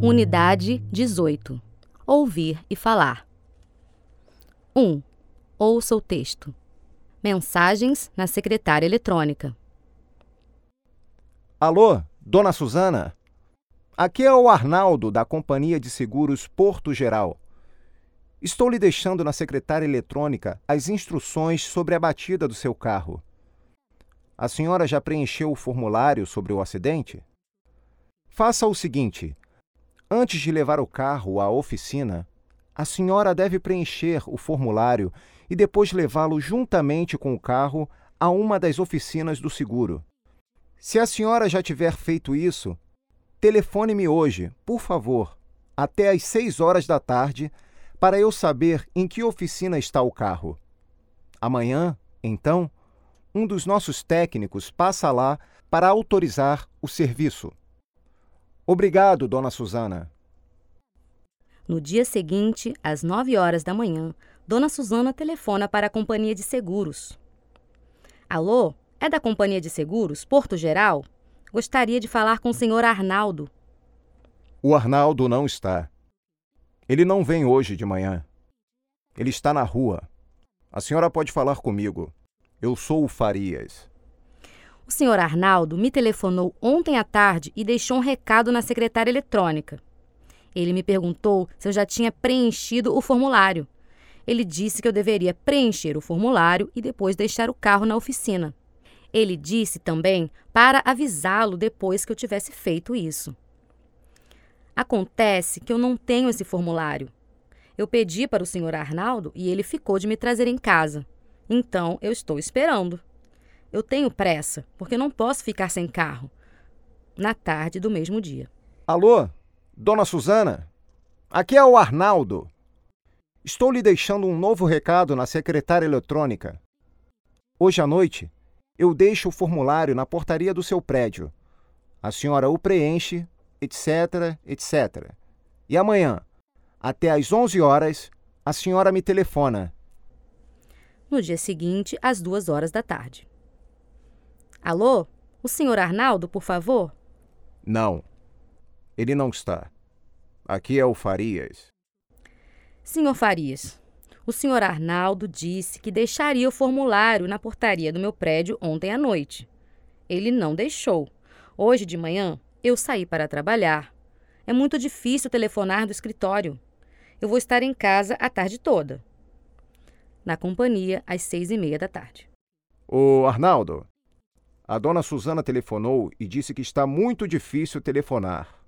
Unidade 18. Ouvir e falar. 1. Ouça o texto. Mensagens na secretária eletrônica. Alô, dona Suzana? Aqui é o Arnaldo, da Companhia de Seguros Porto Geral. Estou lhe deixando na secretária eletrônica as instruções sobre a batida do seu carro. A senhora já preencheu o formulário sobre o acidente? Faça o seguinte: antes de levar o carro à oficina, a senhora deve preencher o formulário e depois levá-lo juntamente com o carro a uma das oficinas do seguro. Se a senhora já tiver feito isso, telefone-me hoje, por favor, até às seis horas da tarde, para eu saber em que oficina está o carro. Amanhã, então, um dos nossos técnicos passa lá para autorizar o serviço. Obrigado, dona Suzana. No dia seguinte, às 9 horas da manhã, Dona Suzana telefona para a companhia de seguros. Alô, é da companhia de seguros Porto Geral? Gostaria de falar com o senhor Arnaldo. O Arnaldo não está. Ele não vem hoje de manhã. Ele está na rua. A senhora pode falar comigo. Eu sou o Farias. O senhor Arnaldo me telefonou ontem à tarde e deixou um recado na secretária eletrônica. Ele me perguntou se eu já tinha preenchido o formulário. Ele disse que eu deveria preencher o formulário e depois deixar o carro na oficina. Ele disse também para avisá-lo depois que eu tivesse feito isso. Acontece que eu não tenho esse formulário. Eu pedi para o senhor Arnaldo e ele ficou de me trazer em casa. Então eu estou esperando. Eu tenho pressa, porque não posso ficar sem carro. Na tarde do mesmo dia. Alô, dona Suzana? Aqui é o Arnaldo. Estou lhe deixando um novo recado na secretária eletrônica. Hoje à noite, eu deixo o formulário na portaria do seu prédio. A senhora o preenche, etc, etc. E amanhã, até às 11 horas, a senhora me telefona. No dia seguinte, às duas horas da tarde. Alô? O senhor Arnaldo, por favor? Não. Ele não está. Aqui é o Farias. Senhor Farias, o senhor Arnaldo disse que deixaria o formulário na portaria do meu prédio ontem à noite. Ele não deixou. Hoje de manhã, eu saí para trabalhar. É muito difícil telefonar do escritório. Eu vou estar em casa a tarde toda. Na companhia, às seis e meia da tarde. Ô, Arnaldo, a dona Suzana telefonou e disse que está muito difícil telefonar.